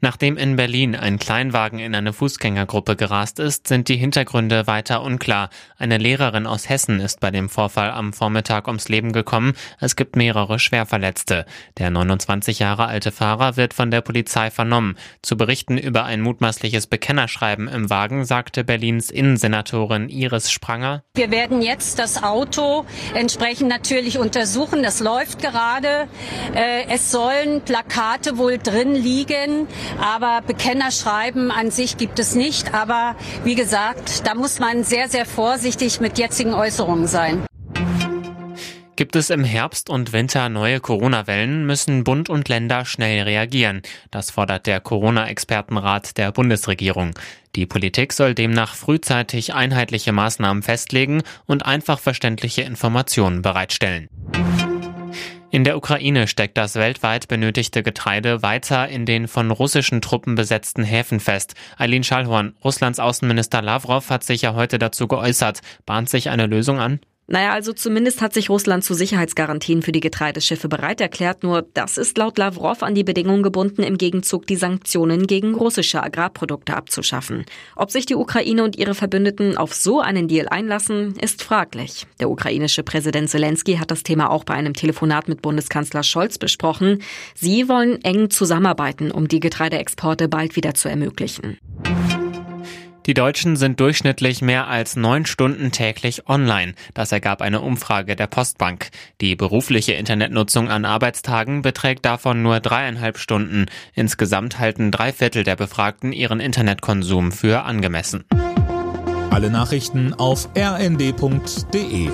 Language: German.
Nachdem in Berlin ein Kleinwagen in eine Fußgängergruppe gerast ist, sind die Hintergründe weiter unklar. Eine Lehrerin aus Hessen ist bei dem Vorfall am Vormittag ums Leben gekommen. Es gibt mehrere Schwerverletzte. Der 29 Jahre alte Fahrer wird von der Polizei vernommen. Zu berichten über ein mutmaßliches Bekennerschreiben im Wagen sagte Berlins Innensenatorin Iris Spranger. Wir werden jetzt das Auto entsprechend natürlich untersuchen. Das läuft gerade. Äh, es sollen Plakate wohl drin liegen. Aber Bekennerschreiben an sich gibt es nicht. Aber wie gesagt, da muss man sehr, sehr vorsichtig mit jetzigen Äußerungen sein. Gibt es im Herbst und Winter neue Corona-Wellen, müssen Bund und Länder schnell reagieren. Das fordert der Corona-Expertenrat der Bundesregierung. Die Politik soll demnach frühzeitig einheitliche Maßnahmen festlegen und einfach verständliche Informationen bereitstellen. In der Ukraine steckt das weltweit benötigte Getreide weiter in den von russischen Truppen besetzten Häfen fest. Eileen Schallhorn, Russlands Außenminister Lavrov hat sich ja heute dazu geäußert. Bahnt sich eine Lösung an? Naja, also zumindest hat sich Russland zu Sicherheitsgarantien für die Getreideschiffe bereit erklärt. Nur das ist laut Lavrov an die Bedingungen gebunden, im Gegenzug die Sanktionen gegen russische Agrarprodukte abzuschaffen. Ob sich die Ukraine und ihre Verbündeten auf so einen Deal einlassen, ist fraglich. Der ukrainische Präsident Zelensky hat das Thema auch bei einem Telefonat mit Bundeskanzler Scholz besprochen. Sie wollen eng zusammenarbeiten, um die Getreideexporte bald wieder zu ermöglichen. Die Deutschen sind durchschnittlich mehr als neun Stunden täglich online. Das ergab eine Umfrage der Postbank. Die berufliche Internetnutzung an Arbeitstagen beträgt davon nur dreieinhalb Stunden. Insgesamt halten drei Viertel der Befragten ihren Internetkonsum für angemessen. Alle Nachrichten auf rnd.de